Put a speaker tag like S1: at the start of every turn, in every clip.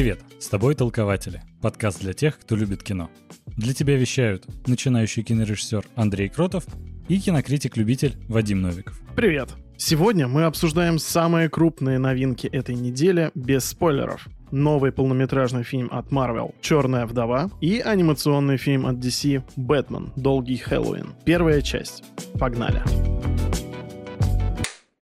S1: Привет, с тобой Толкователи, подкаст для тех, кто любит кино. Для тебя вещают начинающий кинорежиссер Андрей Кротов и кинокритик-любитель Вадим Новиков.
S2: Привет! Сегодня мы обсуждаем самые крупные новинки этой недели без спойлеров. Новый полнометражный фильм от Marvel «Черная вдова» и анимационный фильм от DC «Бэтмен. Долгий Хэллоуин». Первая часть. Погнали!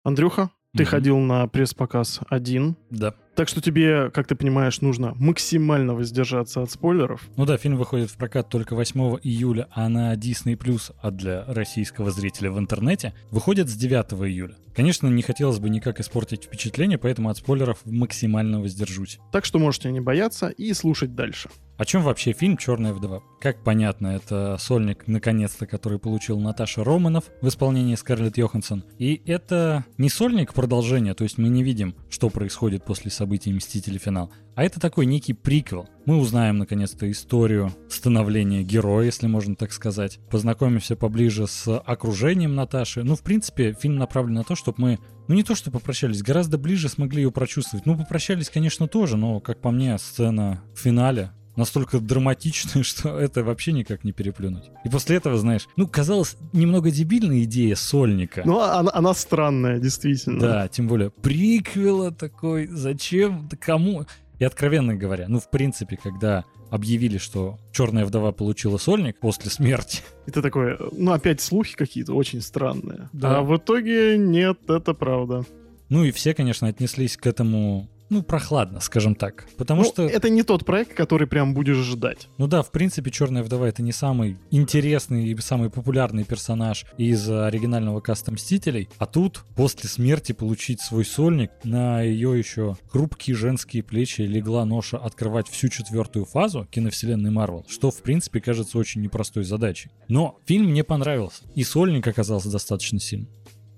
S2: Андрюха, ты
S1: Мгм.
S2: ходил на пресс-показ один,
S1: Да.
S2: так что тебе, как ты понимаешь, нужно максимально воздержаться от спойлеров.
S1: Ну да, фильм выходит в прокат только 8 июля, а на Disney+, а для российского зрителя в интернете, выходит с 9 июля. Конечно, не хотелось бы никак испортить впечатление, поэтому от спойлеров максимально воздержусь.
S2: Так что можете не бояться и слушать дальше.
S1: О чем вообще фильм «Черная вдова»? Как понятно, это сольник, наконец-то, который получил Наташа Романов в исполнении Скарлетт Йоханссон. И это не сольник продолжения, то есть мы не видим, что происходит после событий «Мстители. Финал», а это такой некий приквел. Мы узнаем, наконец-то, историю становления героя, если можно так сказать. Познакомимся поближе с окружением Наташи. Ну, в принципе, фильм направлен на то, чтобы мы ну не то, что попрощались, гораздо ближе смогли ее прочувствовать. Ну, попрощались, конечно, тоже, но, как по мне, сцена в финале настолько драматичная, что это вообще никак не переплюнуть. И после этого, знаешь, ну, казалось, немного дебильная идея сольника.
S2: Ну, а- она, она странная, действительно.
S1: Да, тем более приквела такой, зачем, да кому? И откровенно говоря, ну, в принципе, когда объявили, что Черная вдова получила сольник после смерти,
S2: И ты такой, ну, опять слухи какие-то очень странные.
S1: Да.
S2: А в итоге нет, это правда.
S1: ну и все, конечно, отнеслись к этому, ну, прохладно, скажем так. Потому
S2: Ну,
S1: что...
S2: это не тот проект, который прям будешь ждать.
S1: Ну да, в принципе, Черная вдова это не самый интересный и самый популярный персонаж из оригинального каста Мстителей. А тут, после смерти, получить свой сольник, на ее еще хрупкие женские плечи легла ноша открывать всю четвертую фазу киновселенной Марвел, что, в принципе, кажется очень непростой задачей. Но фильм мне понравился, и сольник оказался достаточно сильным.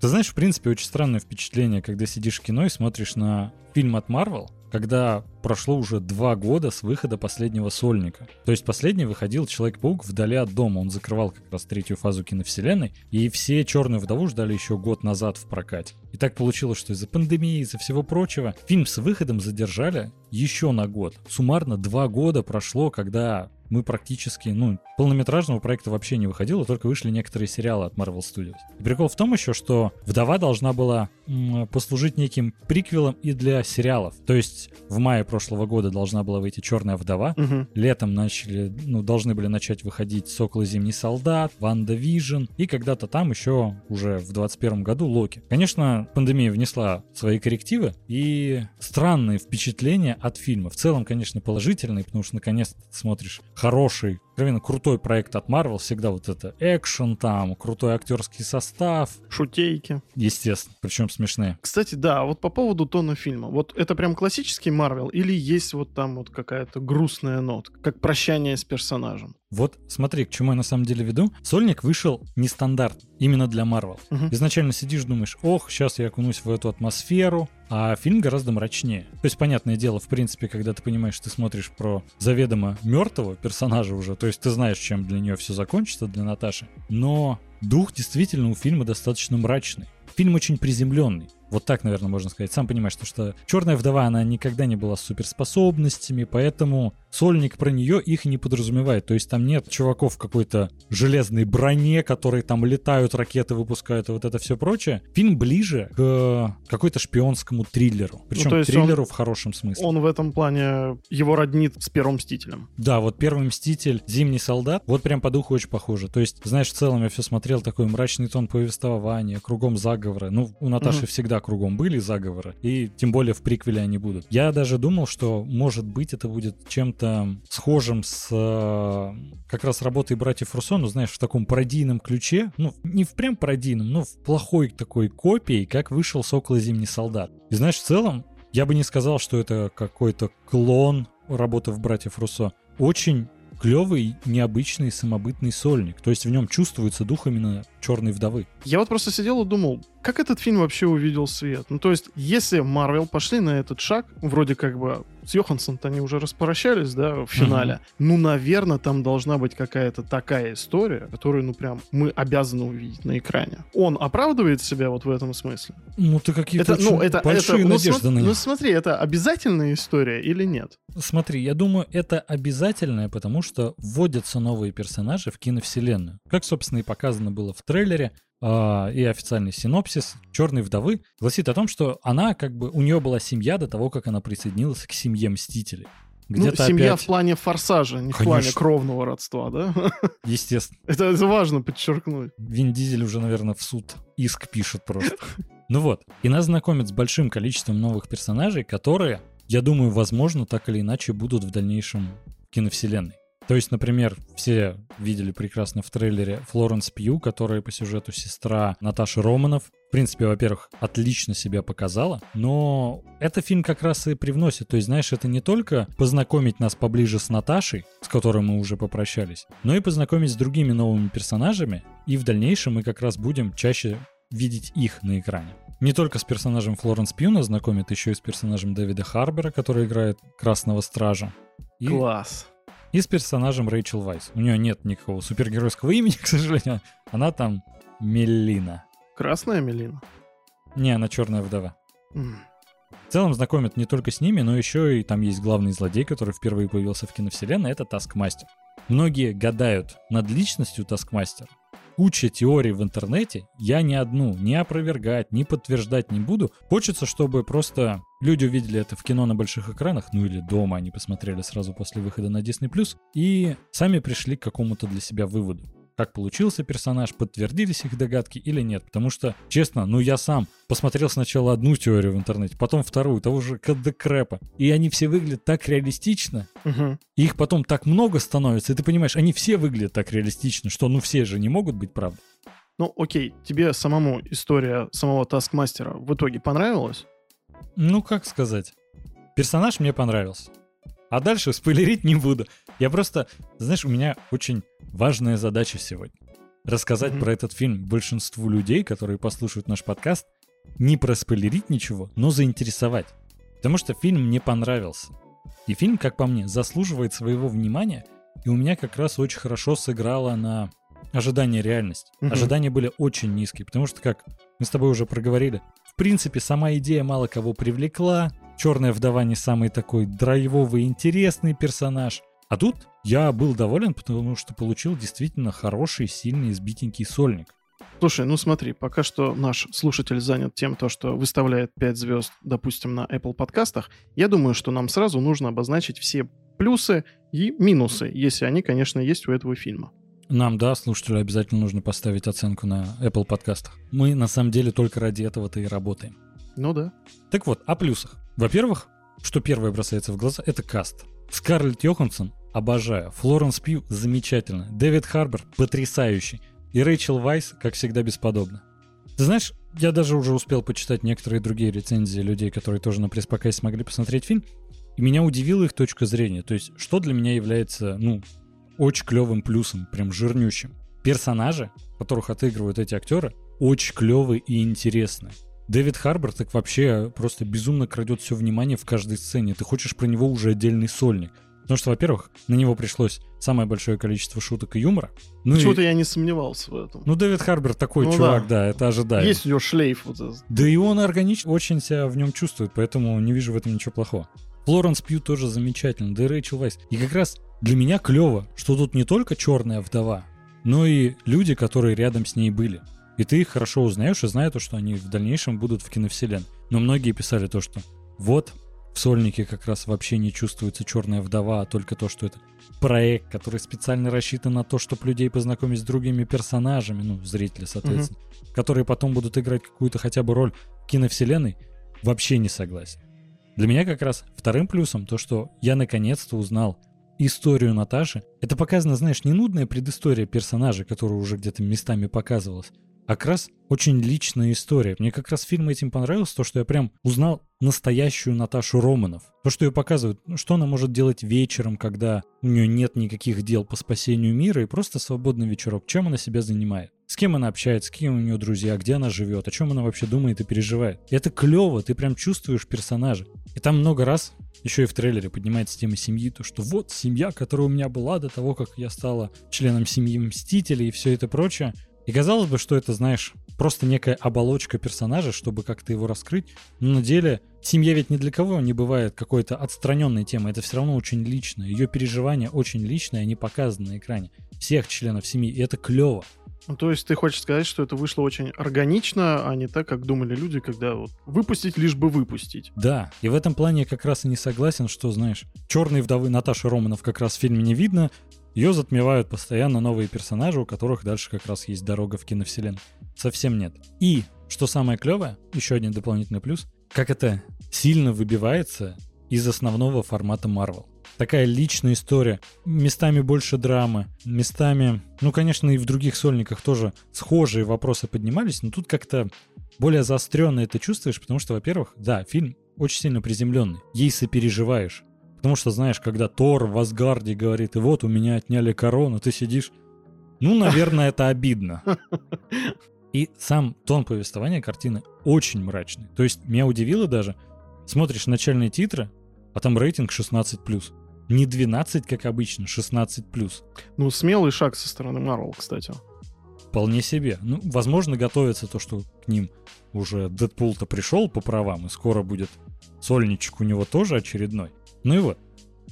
S1: Ты знаешь, в принципе, очень странное впечатление, когда сидишь в кино и смотришь на фильм от Marvel, когда прошло уже два года с выхода последнего сольника. То есть последний выходил Человек-паук вдали от дома. Он закрывал как раз третью фазу киновселенной. И все Черную вдову ждали еще год назад в прокате. И так получилось, что из-за пандемии, из-за всего прочего, фильм с выходом задержали еще на год. Суммарно два года прошло, когда мы практически, ну, полнометражного проекта вообще не выходило, только вышли некоторые сериалы от Marvel Studios. И прикол в том еще, что «Вдова» должна была послужить неким приквелом и для сериалов. То есть в мае прошлого года должна была выйти «Черная вдова»,
S2: Мгм.
S1: Летом начали, ну, должны были начать выходить «Сокол и Зимний солдат», «WandaVision» и когда-то там еще уже в 21 году «Локи». Конечно, пандемия внесла свои коррективы и странные впечатления от фильма. В целом, конечно, положительные, потому что наконец-то ты смотришь хороший, откровенно крутой проект от Marvel. Всегда вот это экшен там, крутой актерский состав,
S2: Шутейки.
S1: естественно, причем смешные.
S2: Кстати, да, вот по поводу тона фильма. Вот это прям классический Марвел или есть вот там вот какая-то грустная нотка, как прощание с персонажем?
S1: Вот смотри, к чему я на самом деле веду. Сольник вышел нестандарт именно для Marvel.
S2: Мгм.
S1: Изначально сидишь, думаешь, ох, сейчас я окунусь в эту атмосферу, а фильм гораздо мрачнее. То есть, понятное дело, в принципе, когда ты понимаешь, ты смотришь про заведомо мертвого персонажа уже, то есть ты знаешь, чем для нее все закончится, для Наташи, но дух действительно у фильма достаточно мрачный. Фильм очень приземленный. Вот так, наверное, можно сказать. Сам понимаешь, что, что Черная вдова, она никогда не была с суперспособностями, поэтому сольник про нее их не подразумевает. То есть там нет чуваков в какой-то железной броне, которые там летают, ракеты выпускают и вот это все прочее. Фильм ближе к какой-то шпионскому триллеру. Причем
S2: Ну,
S1: триллеру в хорошем смысле.
S2: Он в этом плане его роднит с первым Мстителем.
S1: Да, вот первый Мститель, Зимний солдат, вот прям по духу очень похоже. То есть, знаешь, в целом я все смотрел, такой мрачный тон повествования, кругом заговоры. Ну, у Наташи
S2: Мгм.
S1: всегда кругом были заговоры, и тем более в приквеле они будут. Я даже думал, что, может быть, это будет чем-то схожим с э, как раз работой братьев Руссо, ну, знаешь, в таком пародийном ключе. Ну, не в прям пародийном, но в плохой такой копии, как вышел «Сокол и Зимний солдат». И знаешь, в целом, я бы не сказал, что это какой-то клон работы в братьев Руссо. Очень клевый, необычный, самобытный сольник. То есть в нем чувствуется дух именно Черной вдовы.
S2: Я вот просто сидел и думал, как этот фильм вообще увидел свет? Ну, то есть, если Марвел пошли на этот шаг, вроде как бы с Йоханссон-то они уже распрощались, да, в финале,
S1: Мгм.
S2: ну, наверное, там должна быть какая-то такая история, которую, ну, прям мы обязаны увидеть на экране. Он оправдывает себя вот в этом смысле?
S1: Ну, ты какие-то
S2: Это, ну, это,
S1: большие
S2: это, ну,
S1: надежды
S2: смо-
S1: на
S2: ну,
S1: них.
S2: смотри, это обязательная история или нет?
S1: Смотри, я думаю, это обязательное, потому что вводятся новые персонажи в киновселенную. Как, собственно, и показано было в трейлере, а, и официальный синопсис Черной вдовы гласит о том, что она как бы у нее была семья до того, как она присоединилась к семье Мстителей.
S2: Ну, семья
S1: опять,
S2: в плане форсажа, не в
S1: Конечно.
S2: плане кровного родства, да?
S1: естественно,
S2: это, это важно подчеркнуть.
S1: Вин Дизель уже, наверное, в суд иск пишет просто. Ну вот, и нас знакомят с большим количеством новых персонажей, которые, я думаю, возможно, так или иначе будут в дальнейшем киновселенной. То есть, например, все видели прекрасно в трейлере Флоренс Пью, которая по сюжету сестра Наташи Романов. В принципе, во-первых, отлично себя показала, но это фильм как раз и привносит. То есть, знаешь, это не только познакомить нас поближе с Наташей, с которой мы уже попрощались, но и познакомить с другими новыми персонажами, и в дальнейшем мы как раз будем чаще видеть их на экране. Не только с персонажем Флоренс Пью нас знакомят, еще и с персонажем Дэвида Харбера, который играет Красного Стража. И,
S2: Класс.
S1: И с персонажем Рэйчел Вайс. У нее нет никакого супергеройского имени, к сожалению. Она там Меллина.
S2: Красная Мелина.
S1: Не, она черная вдова.
S2: М.
S1: В целом знакомят не только с ними, но еще и там есть главный злодей, который впервые появился в киновселенной, это Таскмастер. Многие гадают над личностью Таскмастера. Куча теорий в интернете, я ни одну ни опровергать, ни подтверждать не буду. Хочется, чтобы просто люди увидели это в кино на больших экранах, ну или дома они посмотрели сразу после выхода на Disney+, и сами пришли к какому-то для себя выводу. Как получился персонаж, подтвердились их догадки или нет. Потому что, честно, ну я сам посмотрел сначала одну теорию в интернете, потом вторую, того же Крэпа. И они все выглядят так реалистично,
S2: Мгм.
S1: и их потом так много становится, и ты понимаешь, они все выглядят так реалистично, что ну все же не могут быть правдой.
S2: Ну, окей, тебе самому история самого Таскмастера в итоге понравилась?
S1: Ну, как сказать. Персонаж мне понравился. А дальше спойлерить не буду. Я просто, знаешь, у меня очень важная задача сегодня. Рассказать
S2: Мгм.
S1: про этот фильм большинству людей, которые послушают наш подкаст, не проспойлерить ничего, но заинтересовать. Потому что фильм мне понравился. И фильм, как по мне, заслуживает своего внимания, и у меня как раз очень хорошо сыграло на ожидание реальность.
S2: Мгм.
S1: Ожидания были очень низкие, потому что, как мы с тобой уже проговорили, в принципе, сама идея мало кого привлекла. Черная вдова не самый такой драйвовый интересный персонаж. А тут я был доволен, потому что получил действительно хороший, сильный, избитенький сольник.
S2: Слушай, ну смотри, пока что наш слушатель занят тем, то, что выставляет 5 звезд, допустим, на Apple подкастах, я думаю, что нам сразу нужно обозначить все плюсы и минусы, если они, конечно, есть у этого фильма.
S1: Нам, да, слушателю обязательно нужно поставить оценку на Apple подкастах. Мы на самом деле только ради этого-то и работаем.
S2: Ну да.
S1: Так вот, о плюсах. Во-первых, что первое бросается в глаза, это каст. Скарлетт Йоханссон обожаю. Флоренс Пью замечательно. Дэвид Харбер потрясающий. И Рэйчел Вайс, как всегда, бесподобна. Ты знаешь, я даже уже успел почитать некоторые другие рецензии людей, которые тоже на пресс-показе смогли посмотреть фильм. И меня удивила их точка зрения. То есть, что для меня является, ну, очень клевым плюсом, прям жирнющим. Персонажи, которых отыгрывают эти актеры, очень клевые и интересные. Дэвид Харбор так вообще просто безумно крадет все внимание в каждой сцене. Ты хочешь про него уже отдельный сольник. Потому что, во-первых, на него пришлось самое большое количество шуток и юмора. Ну,
S2: Почему-то
S1: и-
S2: я не сомневался в этом.
S1: ну Дэвид Харбер такой
S2: Ну
S1: чувак, да, это ожидаемо.
S2: Есть у него шлейф вот этот.
S1: Да и он органично очень себя в нем чувствует, поэтому не вижу в этом ничего плохого. Флоренс Пью тоже замечательно, да и Рэйчел Вайс. И как раз для меня клево, что тут не только черная вдова, но и люди, которые рядом с ней были. И ты их хорошо узнаешь и знаешь, то, что они в дальнейшем будут в киновселенной. Но многие писали то, что вот в сольнике как раз вообще не чувствуется черная вдова, а только то, что это проект, который специально рассчитан на то, чтобы людей познакомить с другими персонажами, ну, зрители, соответственно, которые потом будут играть какую-то хотя бы роль в киновселенной, вообще не согласен. Для меня как раз вторым плюсом то, что я наконец-то узнал историю Наташи. Это показано, знаешь, не нудная предыстория персонажа, которая уже где-то местами показывалась, как раз очень личная история. Мне как раз фильм этим понравился, то, что я прям узнал настоящую Наташу Романов. То, что ее показывают, ну, что она может делать вечером, когда у нее нет никаких дел по спасению мира, и просто свободный вечерок. Чем она себя занимает? С кем она общается, с кем у нее друзья, где она живет, о чем она вообще думает и переживает. И это клево, ты прям чувствуешь персонажа. И там много раз, еще и в трейлере поднимается тема семьи, то что вот семья, которая у меня была до того, как я стала членом семьи Мстителей и все это прочее. И казалось бы, что это, знаешь, просто некая оболочка персонажа, чтобы как-то его раскрыть. Но на деле семья ведь ни для кого не бывает какой-то отстраненной темой. Это все равно очень личное. Ее переживания очень личные, они показаны на экране. Всех членов семьи. И это клево.
S2: Ну, то есть ты хочешь сказать, что это вышло очень органично, а не так, как думали люди, когда вот выпустить лишь бы выпустить.
S1: Да, и в этом плане я как раз и не согласен, что, знаешь, черные вдовы Наташи Романов как раз в фильме не видно, ее затмевают постоянно новые персонажи, у которых дальше как раз есть дорога в киновселенную. Совсем нет. И, что самое клевое, еще один дополнительный плюс, как это сильно выбивается из основного формата Marvel. Такая личная история, местами больше драмы, местами, ну, конечно, и в других сольниках тоже схожие вопросы поднимались, но тут как-то более заостренно это чувствуешь, потому что, во-первых, да, фильм очень сильно приземленный, ей сопереживаешь, Потому что, знаешь, когда Тор в Асгарде говорит, и вот у меня отняли корону, ты сидишь, ну, наверное, это обидно. И сам тон повествования картины очень мрачный. То есть меня удивило даже, смотришь начальные титры, а там рейтинг 16+. Не 12, как обычно, 16+.
S2: Ну, смелый шаг со стороны Marvel, кстати.
S1: Вполне себе. Ну, возможно, готовится то, что к ним уже Дэдпул-то пришел по правам, и скоро будет сольничек у него тоже очередной. Ну и вот,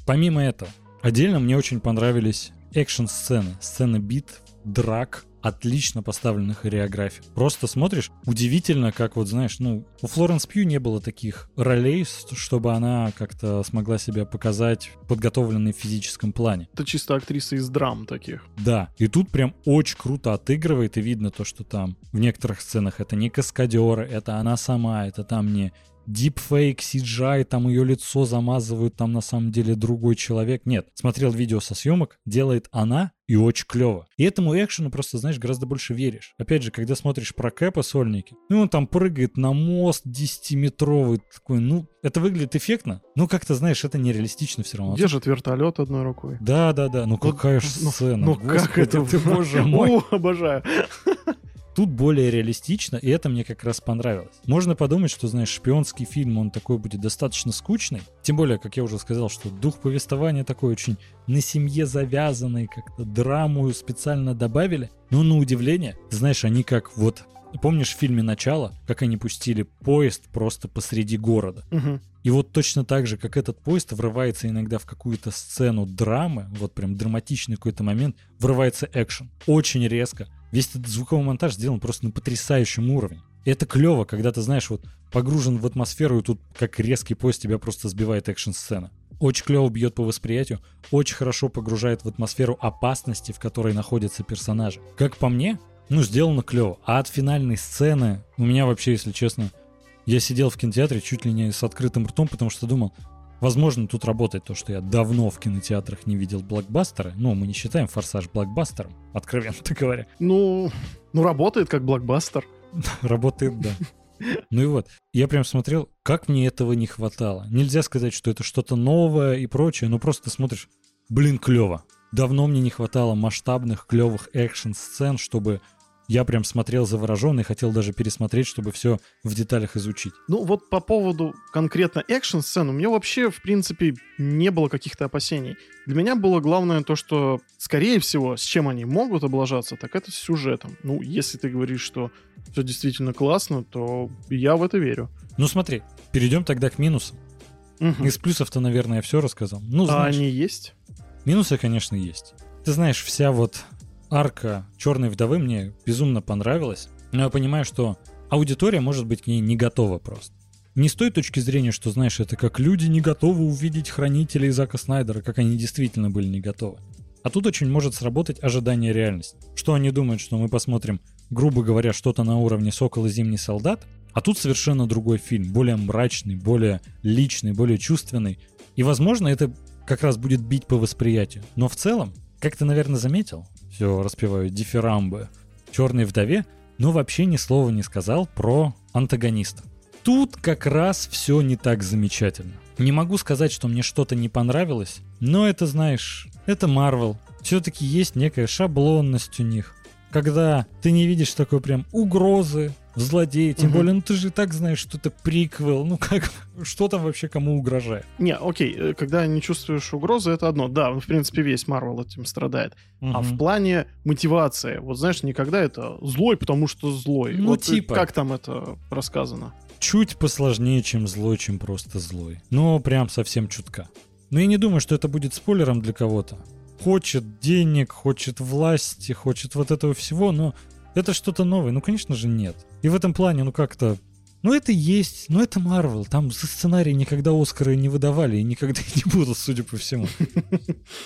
S1: помимо этого, отдельно мне очень понравились экшн-сцены, сцены бит, драк, отлично поставленных хореографий. Просто смотришь, удивительно, как вот, знаешь, ну, у Флоренс Пью не было таких ролей, чтобы она как-то смогла себя показать подготовленной в физическом плане.
S2: Это чисто актриса из драм таких.
S1: Да, и тут прям очень круто отыгрывает, и видно то, что там в некоторых сценах это не каскадеры, это она сама, это там не дипфейк, CGI, там ее лицо замазывают, там на самом деле другой человек. Нет, смотрел видео со съемок, делает она, и очень клево. И этому экшену просто, знаешь, гораздо больше веришь. Опять же, когда смотришь про Кэпа сольники, ну, он там прыгает на мост 10-метровый, такой, ну, это выглядит эффектно, ну, как-то, знаешь, это нереалистично все равно.
S2: Держит вертолет одной рукой.
S1: Да-да-да, ну, какая же
S2: ну,
S1: сцена.
S2: Ну, как это?
S1: ты, боже мой.
S2: О, обожаю.
S1: Тут более реалистично, и это мне как раз понравилось. Можно подумать, что, знаешь, шпионский фильм, он такой будет достаточно скучный. Тем более, как я уже сказал, что дух повествования такой очень на семье завязанный, как-то драму специально добавили. Но на удивление, знаешь, они как вот Помнишь в фильме «Начало», как они пустили поезд просто посреди города?
S2: Угу.
S1: И вот точно так же, как этот поезд врывается иногда в какую-то сцену драмы, вот прям драматичный какой-то момент, врывается экшен. Очень резко. Весь этот звуковой монтаж сделан просто на потрясающем уровне. И это клево, когда ты, знаешь, вот погружен в атмосферу, и тут как резкий поезд тебя просто сбивает экшн-сцена. Очень клево бьет по восприятию, очень хорошо погружает в атмосферу опасности, в которой находятся персонажи. Как по мне, ну, сделано клево. А от финальной сцены у меня вообще, если честно, я сидел в кинотеатре чуть ли не с открытым ртом, потому что думал, возможно, тут работает то, что я давно в кинотеатрах не видел блокбастеры. Ну, мы не считаем «Форсаж» блокбастером, откровенно говоря.
S2: Ну, ну работает как блокбастер.
S1: Работает, да. Ну и вот, я прям смотрел, как мне этого не хватало. Нельзя сказать, что это что-то новое и прочее, но просто ты смотришь, блин, клево. Давно мне не хватало масштабных, клевых экшн-сцен, чтобы я прям смотрел завороженно и хотел даже пересмотреть, чтобы все в деталях изучить.
S2: Ну вот по поводу конкретно экшн-сцен, у меня вообще, в принципе, не было каких-то опасений. Для меня было главное то, что, скорее всего, с чем они могут облажаться, так это с сюжетом. Ну, если ты говоришь, что все действительно классно, то я в это верю.
S1: Ну смотри, перейдем тогда к минусам.
S2: Угу.
S1: Из плюсов-то, наверное, я все рассказал. Ну,
S2: а
S1: знаешь,
S2: они есть?
S1: минусы, конечно, есть. Ты знаешь, вся вот арка Черной вдовы мне безумно понравилась. Но я понимаю, что аудитория может быть к ней не готова просто. Не с той точки зрения, что, знаешь, это как люди не готовы увидеть хранителей Зака Снайдера, как они действительно были не готовы. А тут очень может сработать ожидание реальности. Что они думают, что мы посмотрим, грубо говоря, что-то на уровне «Сокол и Зимний солдат», а тут совершенно другой фильм, более мрачный, более личный, более чувственный. И, возможно, это как раз будет бить по восприятию. Но в целом, как ты, наверное, заметил, все распеваю дифирамбы, «Черной вдове» но вообще ни слова не сказал про антагонистов. Тут как раз все не так замечательно. Не могу сказать, что мне что-то не понравилось, но это, знаешь, это Марвел. Все-таки есть некая шаблонность у них. Когда ты не видишь такой прям угрозы, злодей, тем
S2: Мгм.
S1: более, ну ты же и так знаешь, что это приквел, ну как, что там вообще кому угрожает.
S2: Не, окей, э, когда не чувствуешь угрозы, это одно. Да, в принципе, весь Марвел этим страдает. А в плане мотивации, вот знаешь, никогда это злой, потому что злой.
S1: Ну,
S2: вот э,
S1: типа.
S2: Как там это рассказано?
S1: чуть посложнее, чем злой, чем просто злой. Но прям совсем чутка. Но я не думаю, что это будет спойлером для кого-то. Хочет денег, хочет власти, хочет вот этого всего, но это что-то новое. Ну, конечно же, нет. И в этом плане, ну как-то... Ну, это есть, ну это Марвел. Там за сценарий никогда Оскары не выдавали и никогда и не будут, судя по всему.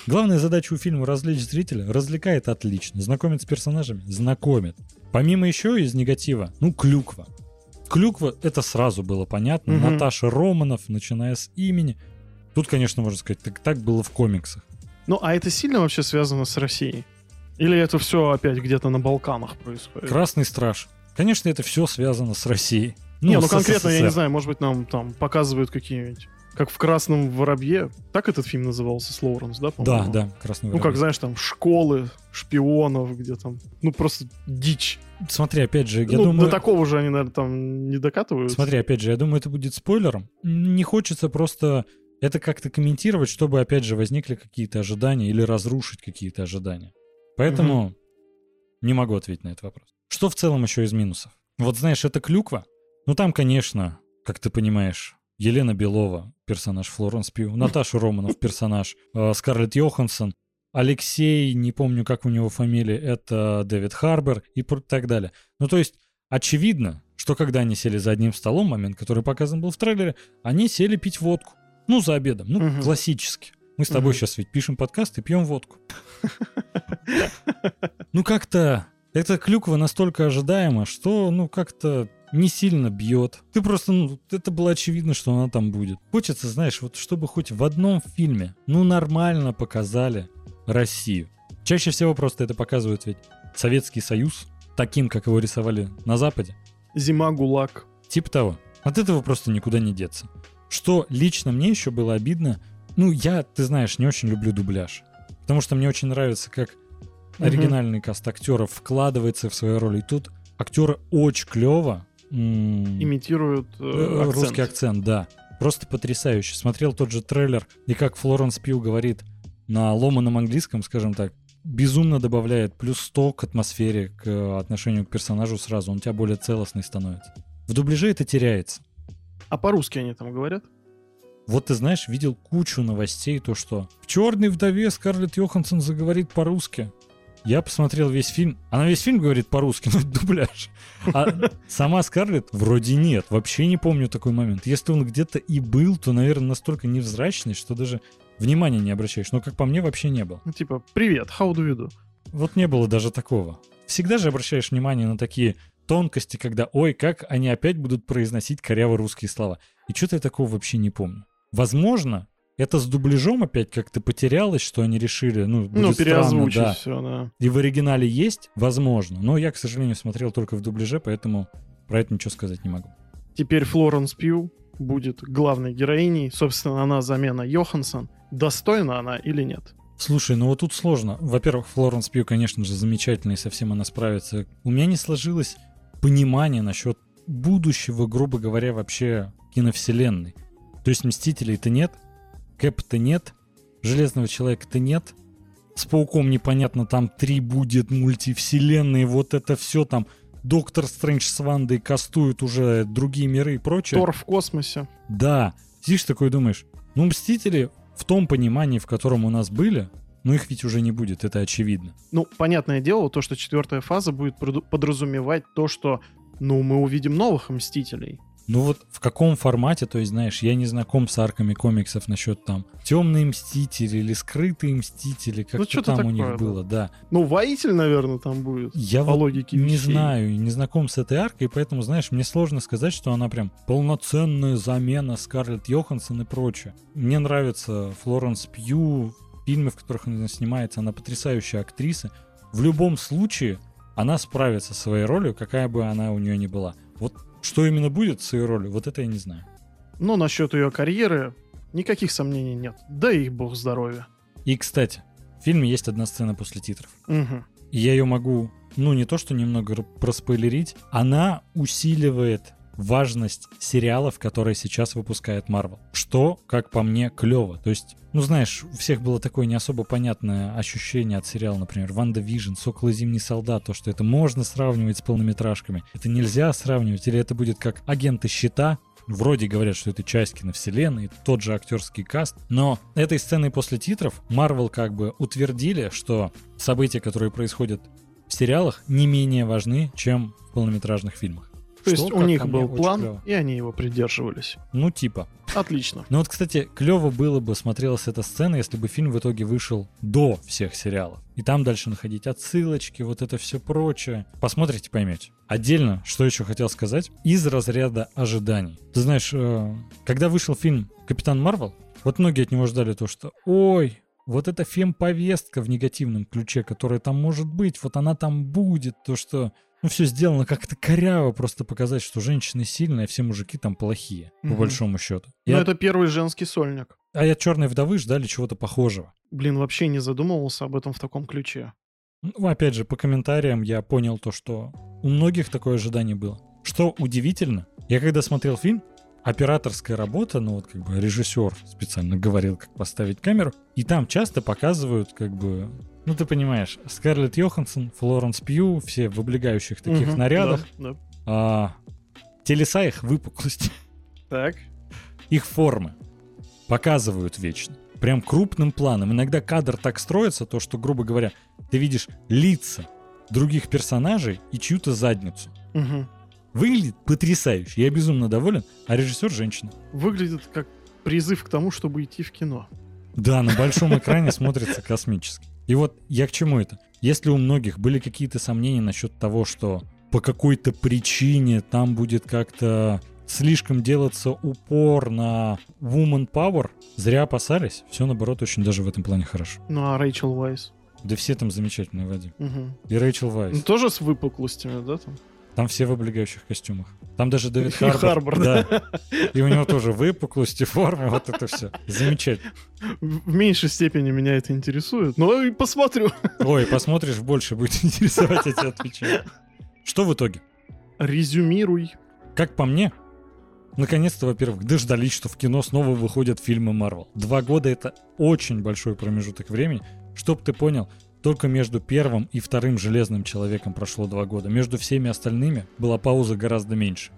S1: Главная задача у фильма развлечь зрителя. Развлекает отлично. Знакомит с персонажами? Знакомит. Помимо еще из негатива, ну, клюква. Клюква, это сразу было понятно. Наташа Романов, начиная с имени. Тут, конечно, можно сказать, так, так было в комиксах.
S2: Ну, а это сильно вообще связано с Россией? Или это все опять где-то на Балканах происходит?
S1: Красный страж. Конечно, это все связано с Россией.
S2: не, ну
S1: с
S2: конкретно, я не
S1: СССР.
S2: знаю, может быть, нам там показывают какие-нибудь... Как в «Красном воробье». Так этот фильм назывался, с Лоуренс, да,
S1: Да,
S2: по-моему?
S1: да, красный
S2: Ну, как, знаешь, там школы, шпионов, где там... Ну, просто дичь.
S1: Смотри, опять же, я
S2: ну,
S1: думаю...
S2: до такого же они, наверное, там не докатываются.
S1: Смотри, опять же, я думаю, это будет спойлером. Не хочется просто это как-то комментировать, чтобы, опять же, возникли какие-то ожидания или разрушить какие-то ожидания. Поэтому не могу ответить на этот вопрос. Что в целом еще из минусов? Вот знаешь, это клюква. Ну там, конечно, как ты понимаешь, Елена Белова, персонаж Флоренс Пью, Наташа Романов, персонаж э, Скарлетт Йоханссон, Алексей, не помню, как у него фамилия, это Дэвид Харбер и так далее. Ну, то есть, очевидно, что когда они сели за одним столом, момент, который показан был в трейлере, они сели пить водку. Ну, за обедом. Ну,
S2: Мгм.
S1: классически. Мы с тобой
S2: Мгм.
S1: сейчас ведь пишем подкаст и пьем водку. Ну, как-то эта клюква настолько ожидаема, что, ну, как-то не сильно бьет. Ты просто, ну, это было очевидно, что она там будет. Хочется, знаешь, вот чтобы хоть в одном фильме, ну, нормально показали Россию. Чаще всего просто это показывают ведь Советский Союз, таким, как его рисовали на Западе.
S2: Зима, ГУЛАГ.
S1: Типа того. От этого просто никуда не деться. Что лично мне еще было обидно, ну, я, ты знаешь, не очень люблю дубляж. Потому что мне очень нравится, как
S2: Мгм.
S1: оригинальный каст актеров вкладывается в свою роль. И тут актеры очень клево. м,
S2: Имитируют э,
S1: э,
S2: акцент.
S1: Русский акцент, да. Просто потрясающе. Смотрел тот же трейлер, и как Флоренс Пью говорит на ломаном английском, скажем так, безумно добавляет плюс 100 к атмосфере, к э, отношению к персонажу сразу. Он у тебя более целостный становится. В дубляже это теряется.
S2: А по-русски они там говорят?
S1: Вот ты знаешь, видел кучу новостей, то что в «Черной вдове» Скарлетт Йоханссон заговорит по-русски. Я посмотрел весь фильм. Она весь фильм говорит по-русски, но это дубляж. А сама Скарлетт вроде нет. Вообще не помню такой момент. Если он где-то и был, то, наверное, настолько невзрачный, что даже внимания не обращаешь. Но, как по мне, вообще не было.
S2: Ну, типа, привет, how do you do?
S1: Вот не было даже такого. Всегда же обращаешь внимание на такие тонкости, когда, ой, как они опять будут произносить коряво русские слова. И что-то я такого вообще не помню. Возможно, это с дубляжом опять как-то потерялось, что они решили, ну, будет
S2: ну,
S1: странно,
S2: переозвучить
S1: да.
S2: все, да.
S1: И в оригинале есть, возможно, но я, к сожалению, смотрел только в дубляже, поэтому про это ничего сказать не могу.
S2: Теперь Флоренс Пью будет главной героиней. Собственно, она замена Йоханссон. Достойна она или нет?
S1: Слушай, ну вот тут сложно. Во-первых, Флоренс Пью, конечно же, замечательная, и со всем она справится. У меня не сложилось понимание насчет будущего, грубо говоря, вообще киновселенной. То есть Мстителей-то нет, Кэпа-то нет, Железного Человека-то нет, с Пауком непонятно, там три будет мультивселенные, вот это все там. Доктор Стрэндж с Вандой кастуют уже другие миры и прочее.
S2: Тор в космосе.
S1: Да. Сидишь такой думаешь, ну, Мстители в том понимании, в котором у нас были, ну, их ведь уже не будет, это очевидно.
S2: Ну, понятное дело, то, что четвертая фаза будет подразумевать то, что, ну, мы увидим новых Мстителей.
S1: Ну вот в каком формате, то есть, знаешь, я не знаком с арками комиксов насчет там темные мстители или скрытые мстители, как
S2: Ну,
S1: то
S2: что-то
S1: там у
S2: такое,
S1: них
S2: да.
S1: было, да.
S2: Ну, воитель, наверное, там будет.
S1: Я
S2: по
S1: вот
S2: логике
S1: не
S2: вещей.
S1: знаю, не знаком с этой аркой, поэтому, знаешь, мне сложно сказать, что она прям полноценная замена Скарлетт Йоханссон и прочее. Мне нравится Флоренс Пью, фильмы, в которых она снимается, она потрясающая актриса. В любом случае, она справится со своей ролью, какая бы она у нее ни была. Вот что именно будет с ее ролью, вот это я не знаю.
S2: Но насчет ее карьеры никаких сомнений нет. Да и бог здоровья.
S1: И, кстати, в фильме есть одна сцена после титров. И я ее могу, ну, не то что немного проспойлерить, она усиливает важность сериалов, которые сейчас выпускает Marvel. Что, как по мне, клево. То есть, ну знаешь, у всех было такое не особо понятное ощущение от сериала, например, WandaVision, Сокол и Зимний Солдат, то, что это можно сравнивать с полнометражками. Это нельзя сравнивать, или это будет как агенты щита, Вроде говорят, что это часть киновселенной, тот же актерский каст, но этой сценой после титров Marvel как бы утвердили, что события, которые происходят в сериалах, не менее важны, чем в полнометражных фильмах.
S2: То
S1: Что,
S2: есть у
S1: как
S2: них был план,
S1: клёво.
S2: и они его придерживались.
S1: Ну, типа.
S2: Отлично.
S1: Ну вот, кстати, клево было бы смотрелась эта сцена, если бы фильм в итоге вышел до всех сериалов. И там дальше находить отсылочки, вот это все прочее. Посмотрите, поймете. Отдельно, что еще хотел сказать, из разряда ожиданий. Ты знаешь, э, когда вышел фильм «Капитан Марвел», вот многие от него ждали то, что «Ой, вот эта фем-повестка в негативном ключе, которая там может быть, вот она там будет, то, что ну, все сделано как-то коряво, просто показать, что женщины сильные, а все мужики там плохие, по
S2: Мгм.
S1: большому счету.
S2: Но
S1: Я-
S2: это первый женский сольник.
S1: а от черной вдовы ждали чего-то похожего.
S2: Блин, вообще не задумывался об этом в таком ключе.
S1: Ну, опять же, по комментариям я понял то, что у многих такое ожидание было. Что удивительно, я когда смотрел фильм, операторская работа, ну вот как бы режиссер специально говорил, как поставить камеру, и там часто показывают как бы, ну ты понимаешь, Скарлетт Йоханссон, Флоренс Пью, все в облегающих таких
S2: Мгм,
S1: нарядах,
S2: да, да.
S1: а, телеса их выпуклости,
S2: Так.
S1: их формы показывают вечно. Прям крупным планом. Иногда кадр так строится, то что, грубо говоря, ты видишь лица других персонажей и чью-то задницу.
S2: Мгм.
S1: Выглядит потрясающе. Я безумно доволен. А режиссер женщина.
S2: Выглядит как призыв к тому, чтобы идти в кино.
S1: Да, на большом экране смотрится космически. И вот я к чему это? Если у многих были какие-то сомнения насчет того, что по какой-то причине там будет как-то слишком делаться упор на woman power, зря опасались. Все, наоборот, очень даже в этом плане хорошо.
S2: Ну а Рэйчел Вайс?
S1: Да все там замечательные, Вадим.
S2: Мгм.
S1: И Рэйчел
S2: Ну,
S1: Вайс.
S2: тоже с выпуклостями, да? Там?
S1: Там все в облегающих костюмах. Там даже Дэвид
S2: И
S1: Харбор.
S2: Харбор,
S1: да. И у него тоже выпуклости, формы, вот это все. Замечательно.
S2: В меньшей степени меня это интересует, но и посмотрю.
S1: Ой, посмотришь, больше будет интересовать, я тебе отвечаю. Что в итоге?
S2: Резюмируй.
S1: Как по мне, наконец-то, во-первых, дождались, что в кино снова выходят фильмы Marvel. Два года — это очень большой промежуток времени. Чтоб ты понял, только между первым и вторым Железным Человеком прошло два года. Между всеми остальными была пауза гораздо меньше.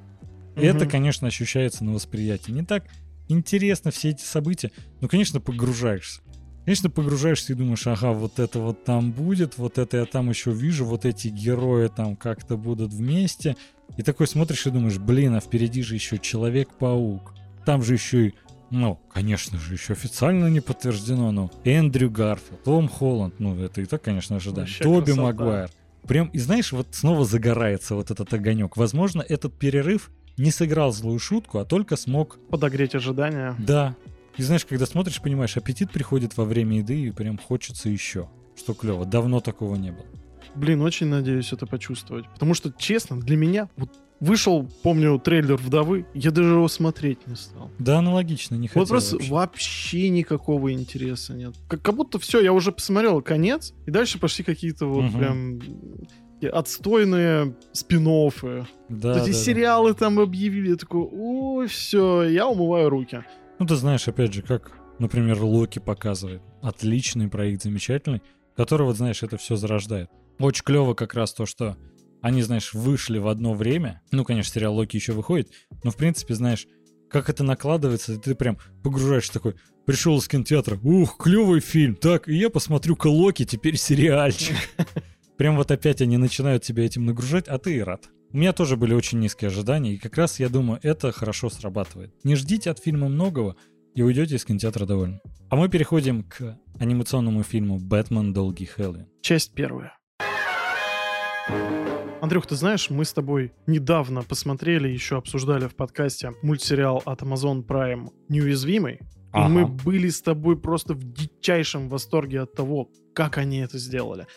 S1: И это, конечно, ощущается на восприятии. Не так интересно все эти события, но, конечно, погружаешься. Конечно, погружаешься и думаешь, ага, вот это вот там будет, вот это я там еще вижу, вот эти герои там как-то будут вместе. И такой смотришь и думаешь, блин, а впереди же еще Человек-паук. Там же еще и, ну, конечно же, еще официально не подтверждено, но Эндрю Гарфилд, Том Холланд, ну, это и так, конечно.
S2: Вообще
S1: Тоби
S2: красота.
S1: Магуайр. Прям, и знаешь, вот снова загорается вот этот огонек. Возможно, этот перерыв не сыграл злую шутку, а только смог,
S2: Подогреть ожидания.
S1: да. И знаешь, когда смотришь, понимаешь, аппетит приходит во время еды, и прям хочется еще. Что клево, давно такого не было.
S2: Блин, очень надеюсь это почувствовать. Потому что, честно, для меня вот вышел, помню, трейлер «Вдовы», я даже его смотреть не стал.
S1: Да, аналогично, не хотел
S2: Вот просто
S1: вообще.
S2: вообще никакого интереса нет. Как, как будто все, я уже посмотрел конец, и дальше пошли какие-то вот
S1: Мгм.
S2: прям и отстойные спин
S1: Да,
S2: Эти
S1: да, да.
S2: сериалы там объявили, я такой, ой, все, я умываю руки.
S1: Ну, ты знаешь, опять же, как, например, Локи показывает. Отличный проект, замечательный, который, вот знаешь, это все зарождает. Очень клево как раз то, что они, знаешь, вышли в одно время. Ну, конечно, сериал Локи еще выходит, но, в принципе, знаешь, как это накладывается, ты прям погружаешься такой, пришел из кинотеатра, ух, клевый фильм, так, и я посмотрю-ка Локи, теперь сериальчик. Прям вот опять они начинают тебя этим нагружать, а ты и рад. У меня тоже были очень низкие ожидания, и как раз, я думаю, это хорошо срабатывает. Не ждите от фильма многого, и уйдете из кинотеатра довольны. А мы переходим к анимационному фильму «Бэтмен. Долгий Хэллоуин».
S2: Часть первая. Андрюх, ты знаешь, мы с тобой недавно посмотрели, еще обсуждали в подкасте мультсериал от Amazon Prime «Неуязвимый». И мы были с тобой просто в дичайшем восторге от того, как они это сделали.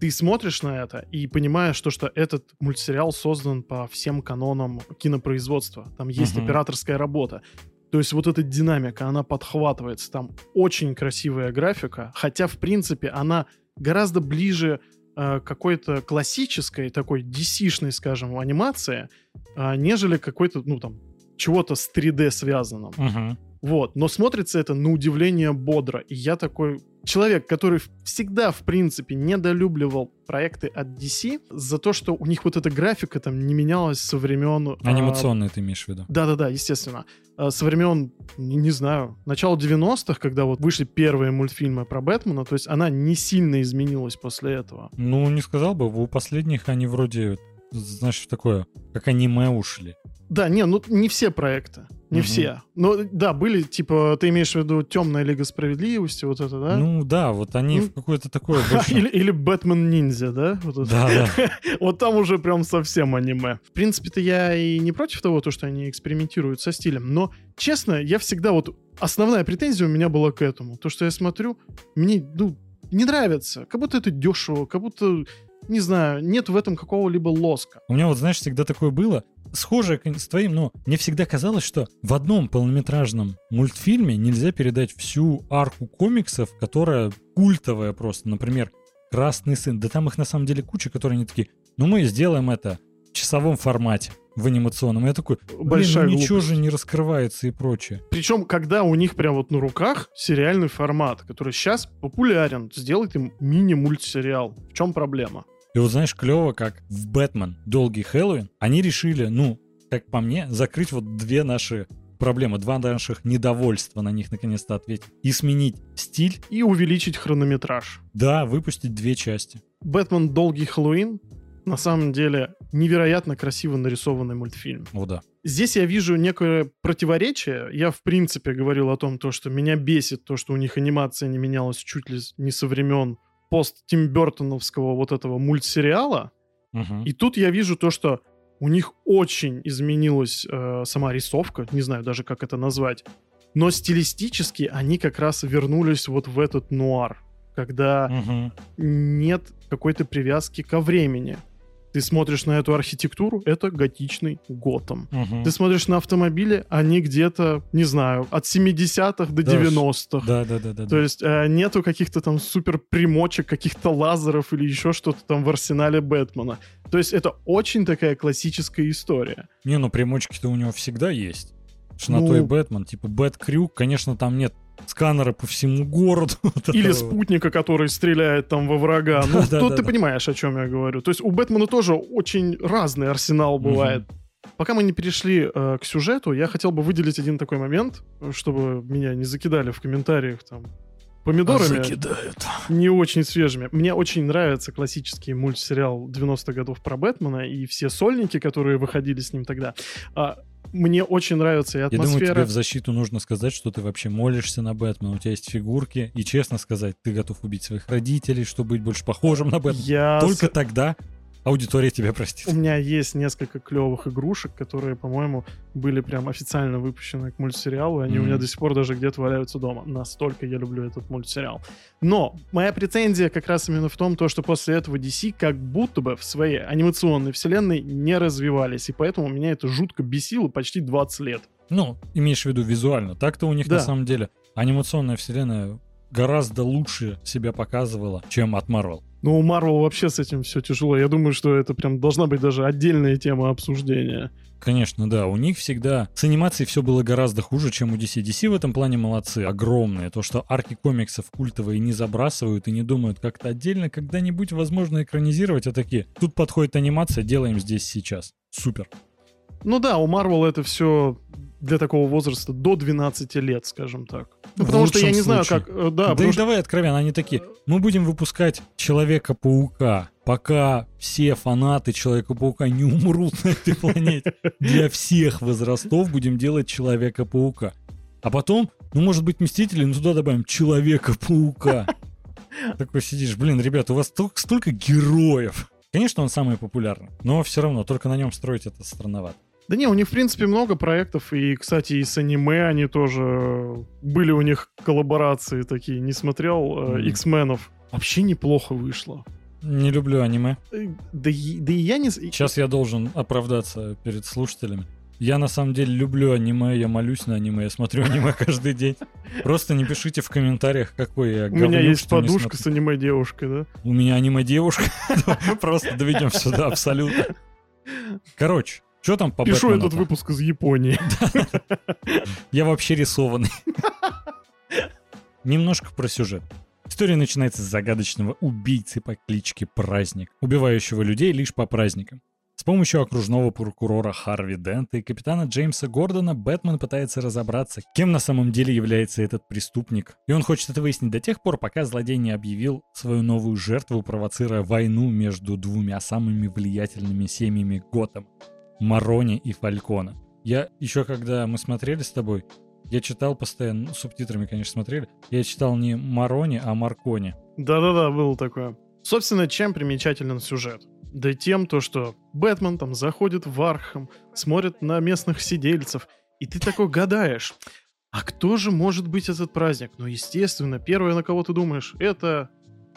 S2: Ты смотришь на это и понимаешь, что, что этот мультсериал создан по всем канонам кинопроизводства. Там есть
S1: Мгм.
S2: операторская работа. То есть вот эта динамика, она подхватывается. Там очень красивая графика, хотя, в принципе, она гораздо ближе э, какой-то классической, такой DC-шной, скажем, анимации, а, нежели какой-то, ну, там, чего-то с 3D связанным.
S1: Мгм.
S2: Вот. Но смотрится это на удивление бодро. И я такой человек, который всегда, в принципе, недолюбливал проекты от DC за то, что у них вот эта графика там не менялась со времен... а,
S1: Анимационные ты имеешь в виду?
S2: да-да-да, естественно. А, Со времен, не, не знаю, начала 90-х, когда вот вышли первые мультфильмы про Бэтмена, то есть она не сильно изменилась после этого.
S1: Ну, не сказал бы, у последних они вроде, знаешь, такое, как аниме ушли.
S2: Да, не, ну не все проекты, не
S1: Мгм.
S2: все. Но да, были, типа, ты имеешь в виду Темная Лига Справедливости, вот это, да?
S1: Ну да, вот они
S2: Ну,
S1: в какое-то такое больше...
S2: Или, или Бэтмен Ниндзя, да? Вот это.
S1: Да, да.
S2: Вот там уже прям совсем аниме. В принципе-то я и не против того, то, что они экспериментируют со стилем, но, честно, я всегда вот... Основная претензия у меня была к этому. То, что я смотрю, мне, ну, не нравится. Как будто это дешево, как будто, не знаю, нет в этом какого-либо лоска.
S1: У меня вот, знаешь, всегда такое было, схожее с твоим, но мне всегда казалось, что в одном полнометражном мультфильме нельзя передать всю арку комиксов, которая культовая просто. Например, «Красный сын». Да там их на самом деле куча, которые они такие, ну мы сделаем это в часовом формате, в анимационном. Я такой, блин,
S2: Большая
S1: ну ничего
S2: глупость.
S1: же не раскрывается и прочее.
S2: Причем, когда у них прям вот на руках сериальный формат, который сейчас популярен, сделать им мини-мультсериал. В чем проблема?
S1: И вот знаешь, клево, как в «Бэтмен. Долгий Хэллоуин» они решили, ну, как по мне, закрыть вот две наши проблемы, два наших недовольства на них наконец-то ответить. И сменить стиль,
S2: И увеличить хронометраж.
S1: да, выпустить две части.
S2: Бэтмен Долгий Хэллоуин на самом деле невероятно красиво нарисованный мультфильм.
S1: О, да.
S2: Здесь я вижу некое противоречие. Я, в принципе, говорил о том, то, что меня бесит то, что у них анимация не менялась чуть ли не со времен пост Тим Бертоновского вот этого мультсериала.
S1: Мгм.
S2: И тут я вижу то, что у них очень изменилась э, сама рисовка, не знаю даже, как это назвать. Но стилистически они как раз вернулись вот в этот нуар, когда
S1: Мгм.
S2: нет какой-то привязки ко времени. Ты смотришь на эту архитектуру, это готичный Готэм.
S1: Мгм.
S2: Ты смотришь на автомобили, они где-то, не знаю, от 70-х до
S1: Да,
S2: 90-х.
S1: Да, да, да, да.
S2: То есть э, нету каких-то там супер примочек, каких-то лазеров или еще что-то там в арсенале Бэтмена. То есть это очень такая классическая история.
S1: Не, ну примочки-то у него всегда есть. Что на
S2: Ну-
S1: то и Бэтмен. Типа Бэт Крюк, конечно, там нет сканера по всему городу.
S2: Или спутника, который стреляет там во врага. Ну,
S1: Да,
S2: тут
S1: да,
S2: ты понимаешь, о чем я говорю. То есть у Бэтмена тоже очень разный арсенал бывает. Пока мы не перешли э, к сюжету, я хотел бы выделить один такой момент, чтобы меня не закидали в комментариях там помидорами.
S1: Закидают.
S2: не очень свежими. Мне очень нравится классический мультсериал 90-х годов про Бэтмена и все сольники, которые выходили с ним тогда. А, мне очень нравится и
S1: Я думаю,
S2: атмосфера.
S1: тебе в защиту нужно сказать, что ты вообще молишься на Бэтмена, у тебя есть фигурки, и честно сказать, ты готов убить своих родителей, чтобы быть больше похожим на Бэтмена.
S2: Я
S1: Только
S2: с-
S1: тогда аудитория тебя
S2: У
S1: простит.
S2: меня есть несколько клевых игрушек, которые, по-моему, были прям официально выпущены к мультсериалу, и они у меня до сих пор даже где-то валяются дома. Настолько я люблю этот мультсериал. Но моя претензия как раз именно в том, то, что после этого DC как будто бы в своей анимационной вселенной не развивались, и поэтому меня это жутко бесило почти 20 лет.
S1: Ну, имеешь в виду визуально. Так-то у них
S2: Да.
S1: на самом деле анимационная вселенная гораздо лучше себя показывала, чем от Marvel.
S2: Но у Marvel вообще с этим все тяжело. Я думаю, что это прям должна быть даже отдельная тема обсуждения.
S1: Конечно, да, у них всегда с анимацией все было гораздо хуже, чем у DC. DC в этом плане молодцы, огромные. То, что арки комиксов культовые не забрасывают и не думают как-то отдельно, когда-нибудь возможно экранизировать, а такие, тут подходит анимация, делаем здесь сейчас. Супер.
S2: Ну да, у Marvel это все для такого возраста до 12 лет, скажем так. Ну, потому что я не знаю,
S1: случае.
S2: как... э, Да,
S1: Да, и
S2: что-
S1: давай откровенно, они такие, мы будем выпускать Человека-паука, пока все фанаты Человека-паука не умрут на этой планете. Для всех возрастов будем делать Человека-паука. А потом, ну, может быть, Мстители, но туда добавим Человека-паука. Такой сидишь, блин, ребят, у вас столько, столько героев. Конечно, он самый популярный, но все равно, только на нем строить это странновато.
S2: Да не, у них, в принципе, много проектов, и, кстати, и с аниме они тоже... Были у них коллаборации такие, не смотрел, э. X-менов. Вообще неплохо вышло.
S1: Не люблю аниме.
S2: Э, Да, и- да и я не...
S1: Сейчас я должен оправдаться перед слушателями. Я на самом деле люблю аниме, я молюсь на аниме, я смотрю аниме каждый день. Просто не пишите в комментариях, какой я
S2: У меня
S1: говнюк,
S2: есть подушка с аниме-девушкой, да?
S1: У меня аниме-девушка. Просто доведем сюда абсолютно. Короче, что там по
S2: Пишу этот выпуск из Японии.
S1: Я вообще рисованный. Немножко про сюжет. История начинается с загадочного убийцы по кличке Праздник, убивающего людей лишь по праздникам. С помощью окружного прокурора Харви Дента и капитана Джеймса Гордона Бэтмен пытается разобраться, кем на самом деле является этот преступник. И он хочет это выяснить до тех пор, пока злодей не объявил свою новую жертву, провоцируя войну между двумя самыми влиятельными семьями Готэм – Марони и Фалькона. Я еще когда мы смотрели с тобой, я читал постоянно, ну, субтитрами, конечно, смотрели, я читал не Марони, а Маркони.
S2: Да-да-да, было такое. Собственно, чем примечателен сюжет? Да тем, то, что Бэтмен там заходит в Архам, смотрит на местных сидельцев, и ты такой гадаешь, а кто же может быть этот праздник? Ну, естественно, первое, на кого ты думаешь, это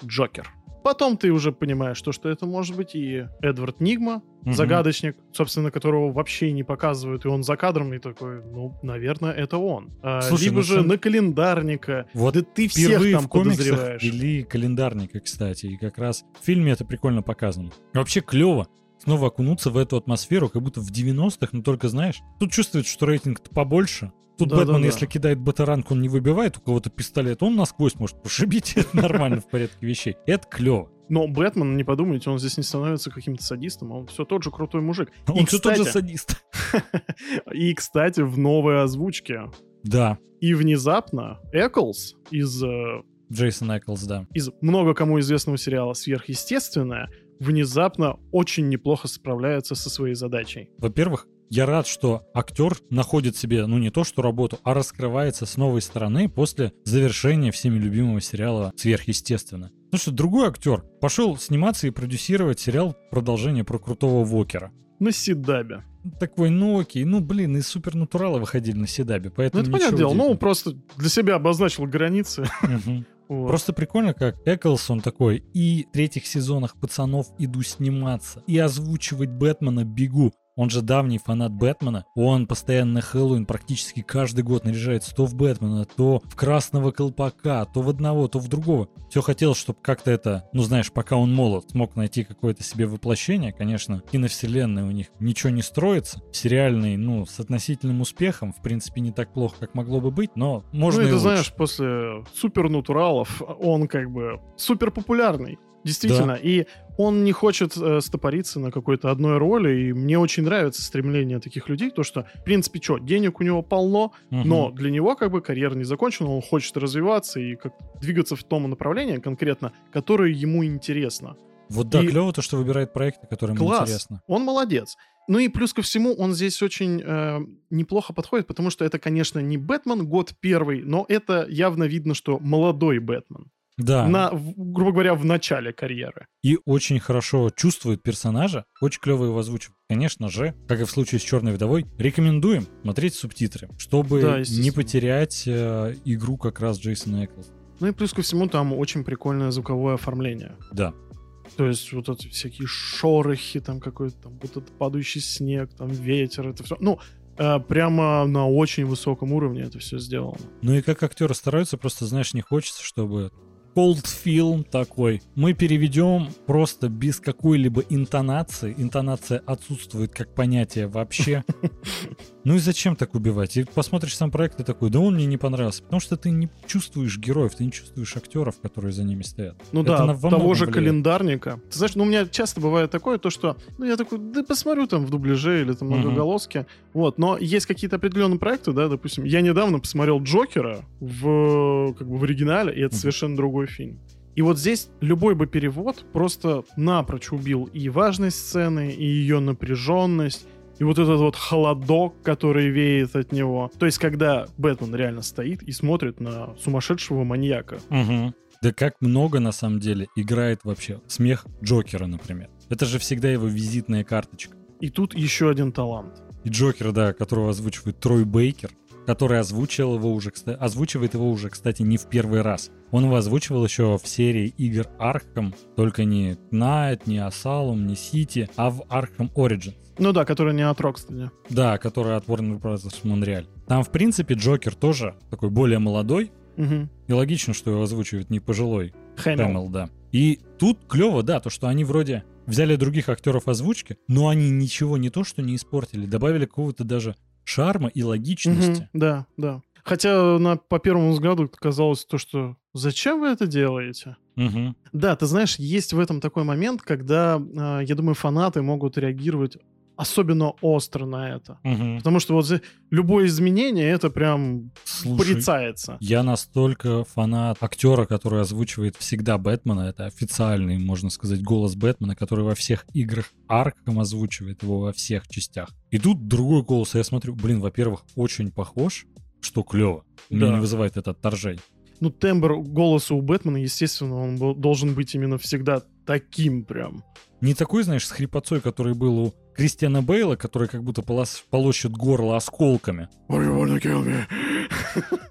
S2: Джокер. Потом ты уже понимаешь, то, что это может быть и Эдвард Нигма,
S1: Мгм.
S2: загадочник, собственно, которого вообще не показывают, и он за кадром, и такой, ну, наверное, это он. А,
S1: Слушай,
S2: либо
S1: ну,
S2: же на календарника.
S1: Вот
S2: да ты всех там
S1: в
S2: подозреваешь.
S1: ввели календарника, кстати, и как раз в фильме это прикольно показано. Вообще клево снова окунуться в эту атмосферу, как будто в 90-х, но только знаешь, тут чувствуется, что рейтинг-то побольше. Тут
S2: Да-да-да.
S1: Бэтмен, если кидает батаранг, он не выбивает у кого-то пистолет, он насквозь может прошибить, это нормально в порядке вещей. Это клево.
S2: Но Бэтмен, не подумайте, он здесь не становится каким-то садистом, он все тот же крутой мужик.
S1: Он
S2: и,
S1: все тот же садист.
S2: и, кстати, в новой озвучке.
S1: Да,
S2: И внезапно Эклс из, э,
S1: Джейсон Эклс, да.
S2: из много кому известного сериала «Сверхъестественное» внезапно очень неплохо справляется со своей задачей.
S1: Во-первых, я рад, что актер находит себе, ну не то что работу, а раскрывается с новой стороны после завершения всеми любимого сериала «Сверхъестественно». Потому что другой актер пошел сниматься и продюсировать сериал «Продолжение про крутого Вокера».
S2: На Сидабе.
S1: Такой, ну окей, ну блин, из Супернатурала выходили на Седабе,
S2: Ну,
S1: поэтому
S2: это
S1: ничего
S2: понятное дело, ну, просто для себя обозначил границы. Вот.
S1: Просто прикольно, как Эклс, он такой, и в третьих сезонах «Пацанов» иду сниматься, и озвучивать Бэтмена бегу. Он же давний фанат Бэтмена. Он постоянно на Хэллоуин практически каждый год наряжается то в Бэтмена, то в красного колпака, то в одного, то в другого. Все хотел, чтобы как-то это, ну знаешь, пока он молод, смог найти какое-то себе воплощение. Конечно, киновселенная у них ничего не строится. Сериальный, ну, с относительным успехом, в принципе, не так плохо, как могло бы быть, но можно
S2: ну,
S1: и
S2: это,
S1: лучше.
S2: знаешь, после супернатуралов он как бы супер популярный. Действительно. И он не хочет э, стопориться на какой-то одной роли. И мне очень нравится стремление таких людей. То, что, в принципе, что, денег у него полно,
S1: Мгм.
S2: но для него как бы карьера не закончена. Он хочет развиваться и как двигаться в том направлении конкретно, которое ему интересно.
S1: Вот да,
S2: И-
S1: клево то, что выбирает проекты, которые ему
S2: Класс.
S1: интересно.
S2: Он молодец. Ну и плюс ко всему, он здесь очень э, неплохо подходит, потому что это, конечно, не Бэтмен год первый, но это явно видно, что молодой Бэтмен.
S1: Да,
S2: На, грубо говоря, в начале карьеры.
S1: и очень хорошо чувствует персонажа, очень клево его озвучивает. Конечно же, как и в случае с Черной вдовой, рекомендуем смотреть субтитры, чтобы
S2: Да,
S1: не потерять э, игру как раз Джейсона Эклса.
S2: Ну и плюс ко всему, там очень прикольное звуковое оформление.
S1: Да.
S2: То есть вот эти всякие шорохи, там какой-то там вот этот падающий снег, там ветер, это все. Ну, э, прямо на очень высоком уровне это все сделано.
S1: Ну и как актеры стараются, просто, знаешь, не хочется, чтобы cold такой. Мы переведем просто без какой-либо интонации. Интонация отсутствует как понятие вообще. Ну и зачем так убивать? И посмотришь сам проект и такой, да он мне не понравился. Потому что ты не чувствуешь героев, ты не чувствуешь актеров, которые за ними стоят.
S2: Ну
S1: Это
S2: да, того же
S1: влияет.
S2: календарника. Ты знаешь, ну у меня часто бывает такое, то что, ну я такой, да посмотрю там в дубляже или там многоголоске. Вот, но есть какие-то определенные проекты, да, допустим, я недавно посмотрел Джокера в, как бы в оригинале, и это
S1: Мгм.
S2: совершенно другой фильм. И вот здесь любой бы перевод просто напрочь убил и важность сцены, и ее напряженность, и вот этот вот холодок, который веет от него. То есть, когда Бэтмен реально стоит и смотрит на сумасшедшего маньяка.
S1: Да как много на самом деле играет вообще смех Джокера, например. Это же всегда его визитная карточка.
S2: И тут еще один талант.
S1: И Джокер, да, которого озвучивает Трой Бейкер, который озвучил его уже, озвучивает его уже, кстати, не в первый раз. Он его озвучивал еще в серии игр Arkham, только не Knight, не Asylum, не City, а в Arkham Origins.
S2: Ну да, который не от Rocksteady.
S1: Да, который от Warner Bros. Montreal. Там, в принципе, Джокер тоже такой более молодой,
S2: Угу.
S1: и логично, что его озвучивает не пожилой
S2: Хэмилл.
S1: Хэмилл, да. И тут клево, да, то, что они вроде взяли других актеров озвучки, но они ничего не то, что не испортили, добавили какого-то даже шарма и логичности.
S2: Мгм, Да, да. Хотя на, по первому взгляду казалось то, что зачем вы это делаете?
S1: Мгм.
S2: Да, ты знаешь, есть в этом такой момент, когда, э, я думаю, фанаты могут реагировать особенно остро на это.
S1: Мгм.
S2: Потому что вот любое изменение, это прям
S1: Слушай,
S2: порицается.
S1: я настолько фанат актера, который озвучивает всегда Бэтмена. Это официальный, можно сказать, голос Бэтмена, который во всех играх Арком озвучивает его во всех частях. И тут другой голос, я смотрю, блин, во-первых, очень похож, что клево.
S2: Да.
S1: не вызывает это отторжение.
S2: Ну, тембр голоса у Бэтмена, естественно, он был- должен быть именно всегда таким прям.
S1: Не такой, знаешь, с хрипотцой, который был у Кристиана Бейла, который как будто полос- полощет горло осколками.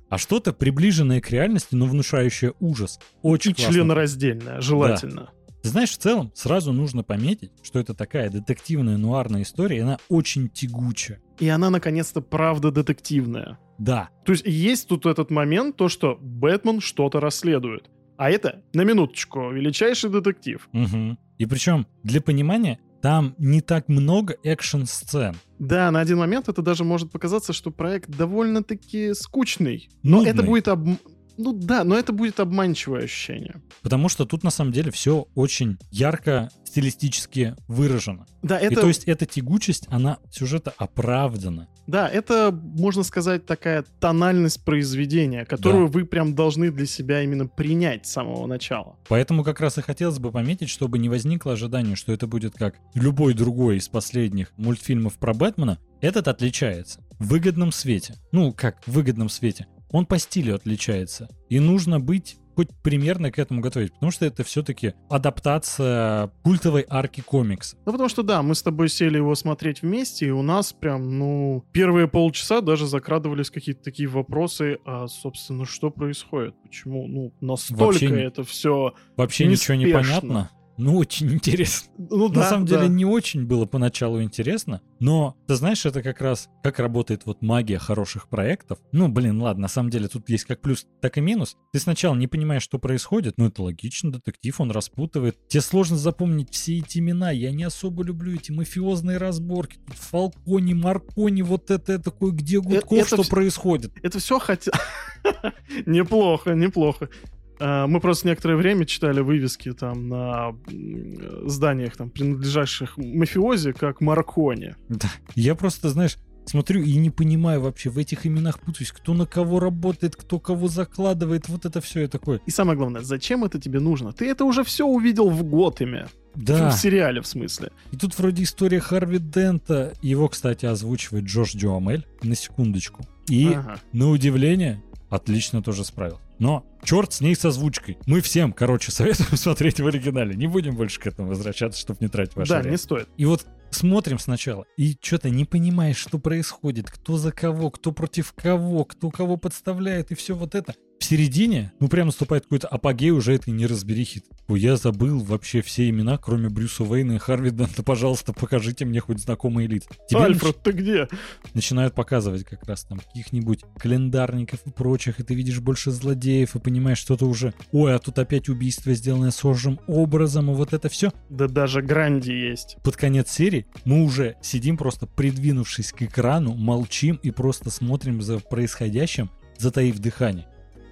S1: А что-то приближенное к реальности, но внушающее ужас. Очень
S2: И
S1: классно.
S2: членораздельное, желательно.
S1: Ты знаешь, в целом, сразу нужно пометить, что это такая детективная нуарная история, и она очень тягучая.
S2: И она, наконец-то, правда детективная.
S1: Да,
S2: То есть есть тут этот момент, то, что Бэтмен что-то расследует. А это, на минуточку, величайший детектив.
S1: Мгм. И причем, для понимания, там не так много экшн-сцен.
S2: Да, на один момент это даже может показаться, что проект довольно-таки скучный. Но
S1: Нудный.
S2: это будет об... Ну да, но это будет обманчивое ощущение.
S1: Потому что тут на самом деле все очень ярко стилистически выражено.
S2: Да,
S1: И
S2: это,
S1: то есть эта тягучесть, она сюжета оправдана.
S2: да, это, можно сказать, такая тональность произведения, которую вы прям должны для себя именно принять с самого начала.
S1: Поэтому как раз и хотелось бы пометить, чтобы не возникло ожидания, что это будет как любой другой из последних мультфильмов про Бэтмена. Этот отличается в выгодном свете. Ну, как в выгодном свете. Он по стилю отличается. И нужно быть хоть примерно к этому готовить, потому что это все-таки адаптация культовой арки комикса.
S2: Ну, потому что, да, мы с тобой сели его смотреть вместе, и у нас прям, ну, первые полчаса даже закрадывались какие-то такие вопросы, а, собственно, что происходит? Почему, ну, настолько
S1: Вообще
S2: это все...
S1: Вообще ничего не
S2: Неспешно.
S1: понятно. Ну, очень интересно.
S2: Ну,
S1: На
S2: да,
S1: самом
S2: да.
S1: деле не очень было поначалу интересно, но ты знаешь, это как раз как работает вот магия хороших проектов. Ну, блин, ладно, на самом деле тут есть как плюс, так и минус. Ты сначала не понимаешь, что происходит, ну это логично, детектив, он распутывает. Тебе сложно запомнить все эти имена, я не особо люблю эти мафиозные разборки. Тут Фалкони, Маркони, вот это, это такое, где Гудков,
S2: Э, это
S1: что
S2: вс-
S1: происходит.
S2: Это все хотя... неплохо, неплохо. А, Мы просто некоторое время читали вывески там на зданиях, там, принадлежащих мафиози, как Маркони.
S1: Да. Я просто, знаешь, смотрю и не понимаю вообще в этих именах путаюсь, кто на кого работает, кто кого закладывает, вот это все я такой.
S2: И самое главное, зачем это тебе нужно? Ты это уже все увидел в Готэме.
S1: Да.
S2: В сериале, в смысле.
S1: И тут вроде история Харви Дента. Его, кстати, озвучивает Джош Дюамель, на секундочку. И,
S2: Ага.
S1: на удивление, отлично тоже справил. Но черт с ней с озвучкой. Мы всем, короче, советуем смотреть в оригинале. Не будем больше к этому возвращаться, чтобы не тратить ваше
S2: Да,
S1: время.
S2: не стоит.
S1: И вот смотрим сначала, и что-то не понимаешь, что происходит, кто за кого, кто против кого, кто кого подставляет, и все вот это. В середине, ну прям наступает какой-то апогей уже этой неразберихи. Я забыл вообще все имена, кроме Брюса Уэйна и Харви Дента. Пожалуйста, покажите мне хоть знакомые лица. Тебе
S2: Альфред, ты где?
S1: нач- начинают показывать как раз там каких-нибудь календарников и прочих, и ты видишь больше злодеев и понимаешь, что-то уже... Ой, а тут опять убийство, сделанное схожим образом, и вот это все
S2: Да даже Гранди есть.
S1: под конец серии мы уже сидим просто придвинувшись к экрану, молчим и просто смотрим за происходящим, затаив дыхание.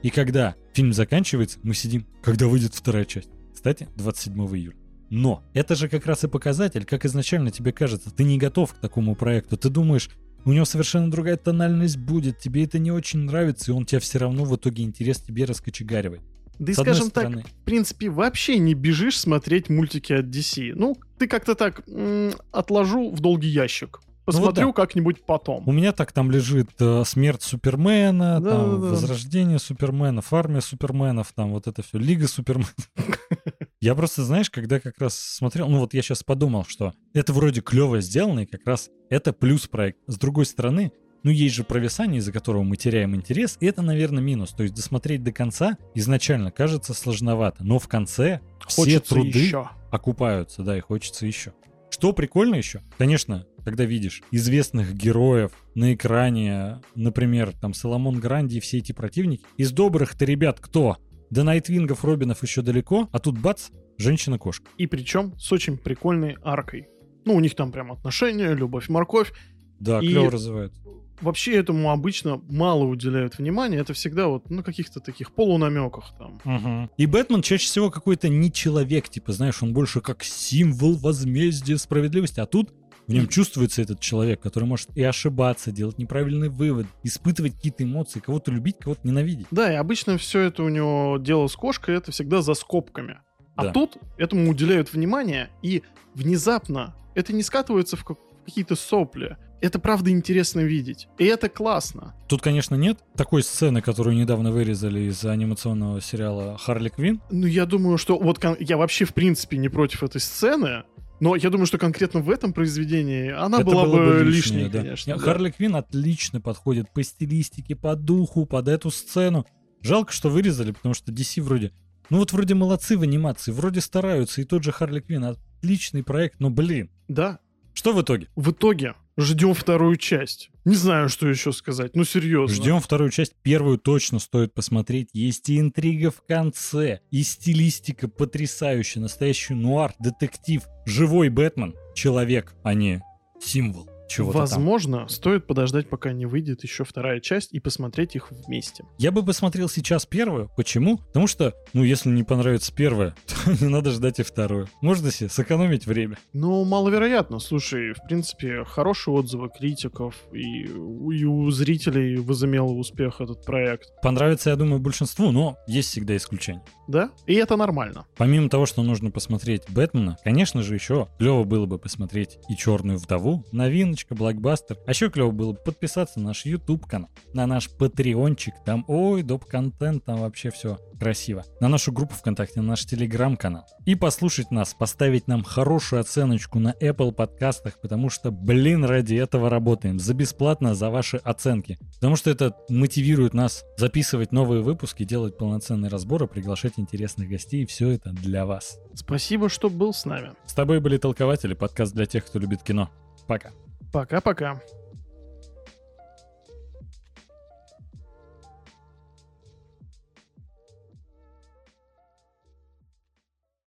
S1: И когда фильм заканчивается, мы сидим, когда выйдет вторая часть. Кстати, 27 июля. Но это же как раз и показатель, как изначально тебе кажется, ты не готов к такому проекту, ты думаешь, у него совершенно другая тональность будет, тебе это не очень нравится, и он тебя все равно в итоге интерес тебе раскочегаривает.
S2: Да и скажем так,
S1: стороны,
S2: в принципе, вообще не бежишь смотреть мультики от DC. Ну, ты как-то так м, отложу в долгий ящик. Посмотрю
S1: Ну вот
S2: как-нибудь потом.
S1: У меня так там лежит э, смерть Супермена,
S2: Да,
S1: там
S2: да, да.
S1: возрождение Суперменов, армия Суперменов, там вот это все, Лига Суперменов. Я просто, знаешь, когда как раз смотрел, ну вот я сейчас подумал, что это вроде клево сделано, и как раз это плюс проект. С другой стороны, ну, есть же провисание, из-за которого мы теряем интерес, и это, наверное, минус. То есть досмотреть до конца изначально кажется сложновато, но в конце
S2: Хочется
S1: все труды
S2: еще.
S1: окупаются, да, и хочется еще. Что прикольно еще? Конечно, когда видишь известных героев на экране, например, там Соломон Гранди и все эти противники, из добрых-то ребят кто? До Найтвингов, Робинов еще далеко, а тут бац, женщина-кошка.
S2: И причем с очень прикольной аркой. Ну, у них там прям отношения, любовь, морковь.
S1: Да,
S2: И-
S1: клево развивает.
S2: Вообще этому обычно мало уделяют внимания. Это всегда вот на каких-то таких полунамеках там.
S1: Мгм. И Бэтмен чаще всего какой-то не человек, типа, знаешь, он больше как символ возмездия справедливости, а тут в нем чувствуется этот человек, который может и ошибаться, делать неправильный вывод, испытывать какие-то эмоции, кого-то любить, кого-то ненавидеть.
S2: Да, и обычно все это у него дело с кошкой, это всегда за скобками. А
S1: Да.
S2: тут этому уделяют внимание, и внезапно это не скатывается в, как- в какие-то сопли. Это правда интересно видеть. И это классно.
S1: Тут, конечно, нет такой сцены, которую недавно вырезали из анимационного сериала Харли Квин.
S2: Ну, я думаю, что вот я вообще, в принципе, не против этой сцены, но я думаю, что конкретно в этом произведении она
S1: Это
S2: была бы
S1: лишнее,
S2: лишней,
S1: да.
S2: конечно. да.
S1: Харли Квин отлично подходит по стилистике, по духу, под эту сцену. Жалко, что вырезали, потому что DC вроде... Ну вот вроде молодцы в анимации, вроде стараются, и тот же Харли Квин отличный проект, но блин.
S2: Да,
S1: Что в итоге?
S2: в итоге ждем вторую часть. Не знаю, что еще сказать. Ну, серьезно.
S1: Ждем вторую часть. Первую точно стоит посмотреть. Есть и интрига в конце, и стилистика потрясающая. Настоящий нуар, детектив, живой Бэтмен. Человек, а не символ чего-то там.
S2: Возможно, стоит подождать, пока не выйдет еще вторая часть и посмотреть их вместе.
S1: Я бы посмотрел сейчас первую. Почему? Потому что, ну, если не понравится первая, то не надо ждать и вторую. Можно себе сэкономить время.
S2: Ну, маловероятно. Слушай, в принципе, хорошие отзывы критиков, и, у- и у зрителей возымел успех этот проект.
S1: Понравится, я думаю, большинству, но есть всегда исключения.
S2: Да? И это нормально.
S1: Помимо того, что нужно посмотреть Бэтмена, конечно же, еще клево было бы посмотреть и Черную вдову, новиночка, блокбастер. А еще клево было бы подписаться на наш YouTube канал, на наш патреончик. Там, ой, доп. контент, там вообще все красиво. На нашу группу ВКонтакте, на наш телеграм-канал. И послушать нас, поставить нам хорошую оценочку на Apple подкастах, потому что, блин, ради этого работаем. За бесплатно, за ваши оценки. Потому что это мотивирует нас записывать новые выпуски, делать полноценные разборы, приглашать интересных гостей. И все это для вас.
S2: Спасибо, что был с нами.
S1: С тобой были толкователи, подкаст для тех, кто любит кино. Пока.
S2: Пока-пока.